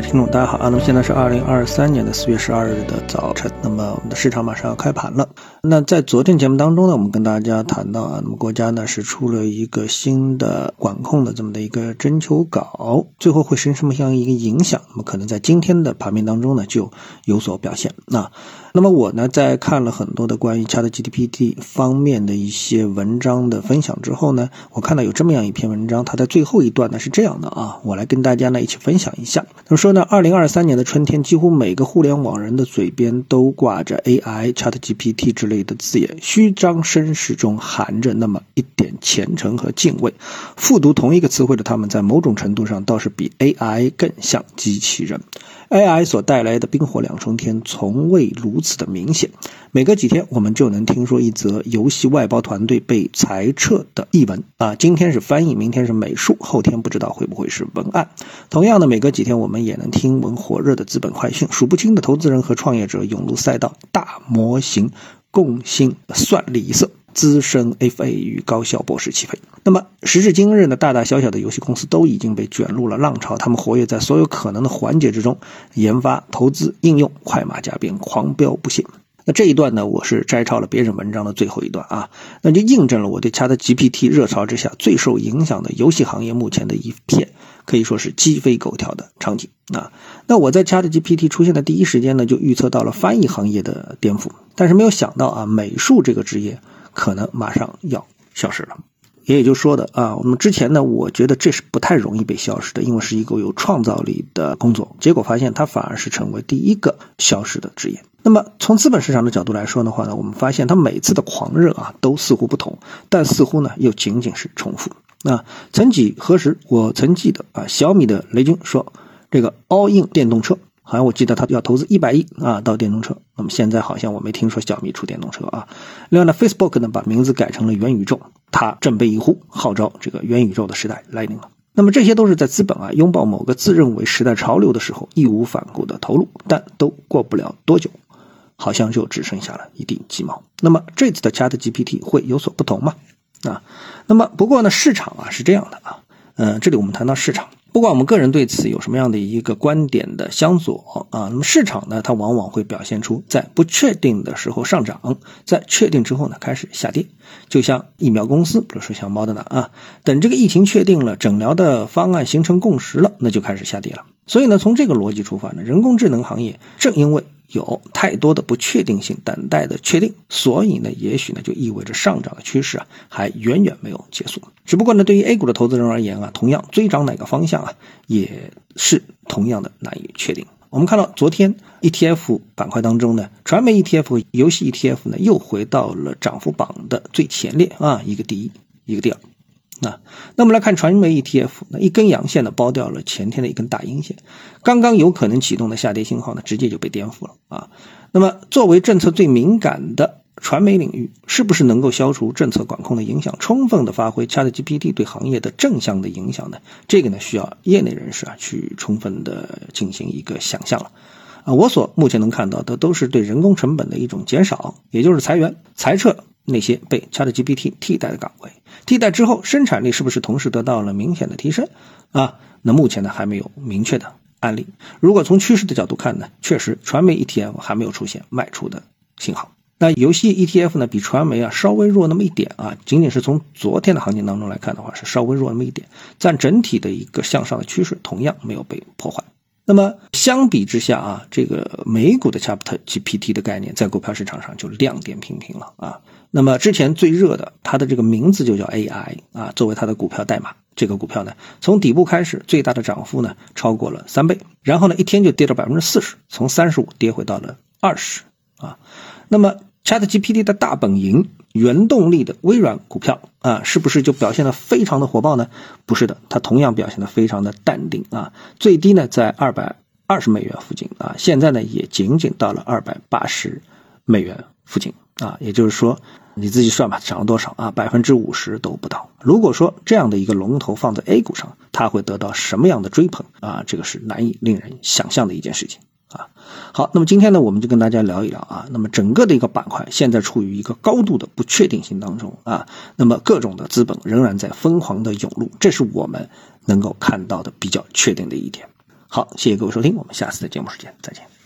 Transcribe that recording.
听众，大家好啊！那么现在是二零二三年的四月十二日的早晨，那么我们的市场马上要开盘了。那在昨天节目当中呢，我们跟大家谈到啊，那么国家呢是出了一个新的管控的这么的一个征求稿，最后会生什么样一个影响？那么可能在今天的盘面当中呢就有所表现。那那么我呢在看了很多的关于 ChatGPT 方面的一些文章的分享之后呢，我看到有这么样一篇文章，它在最后一段呢是这样的啊，我来跟大家呢一起分享一下。他说说呢，二零二三年的春天，几乎每个互联网人的嘴边都挂着 AI、ChatGPT 之类的字眼，虚张声势中含着那么一点虔诚和敬畏。复读同一个词汇的他们，在某种程度上倒是比 AI 更像机器人。AI 所带来的冰火两重天，从未如此的明显。每隔几天，我们就能听说一则游戏外包团队被裁撤的译文啊。今天是翻译，明天是美术，后天不知道会不会是文案。同样的，每隔几天，我们也能听闻火热的资本快讯，数不清的投资人和创业者涌入赛道，大模型共薪算利色。资深 FA 与高校博士齐飞。那么时至今日呢，大大小小的游戏公司都已经被卷入了浪潮，他们活跃在所有可能的环节之中，研发、投资、应用，快马加鞭，狂飙不息。那这一段呢，我是摘抄了别人文章的最后一段啊，那就印证了我对 ChatGPT 热潮之下最受影响的游戏行业目前的一片可以说是鸡飞狗跳的场景啊。那我在 ChatGPT 出现的第一时间呢，就预测到了翻译行业的颠覆，但是没有想到啊，美术这个职业。可能马上要消失了，也也就说的啊，我们之前呢，我觉得这是不太容易被消失的，因为是一个有创造力的工作。结果发现它反而是成为第一个消失的职业。那么从资本市场的角度来说的话呢，我们发现它每次的狂热啊都似乎不同，但似乎呢又仅仅是重复。那曾几何时，我曾记得啊，小米的雷军说这个 all in 电动车。好像我记得他要投资一百亿啊，到电动车。那么现在好像我没听说小米出电动车啊。另外呢，Facebook 呢把名字改成了元宇宙，它振臂一呼，号召这个元宇宙的时代来临了。那么这些都是在资本啊拥抱某个自认为时代潮流的时候义无反顾的投入，但都过不了多久，好像就只剩下了一地鸡毛。那么这次的 ChatGPT 会有所不同吗？啊，那么不过呢，市场啊是这样的啊，嗯，这里我们谈到市场。不管我们个人对此有什么样的一个观点的相左啊，那么市场呢，它往往会表现出在不确定的时候上涨，在确定之后呢开始下跌。就像疫苗公司，比如说像猫德纳啊，等这个疫情确定了，诊疗的方案形成共识了，那就开始下跌了。所以呢，从这个逻辑出发呢，人工智能行业正因为。有太多的不确定性等待的确定，所以呢，也许呢就意味着上涨的趋势啊还远远没有结束。只不过呢，对于 A 股的投资人而言啊，同样追涨哪个方向啊，也是同样的难以确定。我们看到昨天 ETF 板块当中呢，传媒 ETF、游戏 ETF 呢又回到了涨幅榜的最前列啊，一个第一，一个第二。那，那么来看传媒 ETF，那一根阳线呢，包掉了前天的一根大阴线，刚刚有可能启动的下跌信号呢，直接就被颠覆了啊。那么，作为政策最敏感的传媒领域，是不是能够消除政策管控的影响，充分的发挥 ChatGPT 对行业的正向的影响呢？这个呢，需要业内人士啊去充分的进行一个想象了。啊，我所目前能看到的都是对人工成本的一种减少，也就是裁员、裁撤那些被 ChatGPT 替代的岗位。替代之后，生产力是不是同时得到了明显的提升？啊，那目前呢还没有明确的案例。如果从趋势的角度看呢，确实传媒 ETF 还没有出现卖出的信号。那游戏 ETF 呢，比传媒啊稍微弱那么一点啊，仅仅是从昨天的行情当中来看的话，是稍微弱那么一点，但整体的一个向上的趋势同样没有被破坏。那么相比之下啊，这个美股的 Chapter GPT 的概念在股票市场上就亮点频频了啊。那么之前最热的，它的这个名字就叫 AI 啊，作为它的股票代码，这个股票呢，从底部开始最大的涨幅呢超过了三倍，然后呢一天就跌了百分之四十，从三十五跌回到了二十啊。那么 ChatGPT 的大本营。原动力的微软股票啊，是不是就表现的非常的火爆呢？不是的，它同样表现的非常的淡定啊。最低呢在二百二十美元附近啊，现在呢也仅仅到了二百八十美元附近啊。也就是说，你自己算吧，涨了多少啊？百分之五十都不到。如果说这样的一个龙头放在 A 股上，它会得到什么样的追捧啊？这个是难以令人想象的一件事情。啊，好，那么今天呢，我们就跟大家聊一聊啊。那么整个的一个板块现在处于一个高度的不确定性当中啊。那么各种的资本仍然在疯狂的涌入，这是我们能够看到的比较确定的一点。好，谢谢各位收听，我们下次的节目时间再见。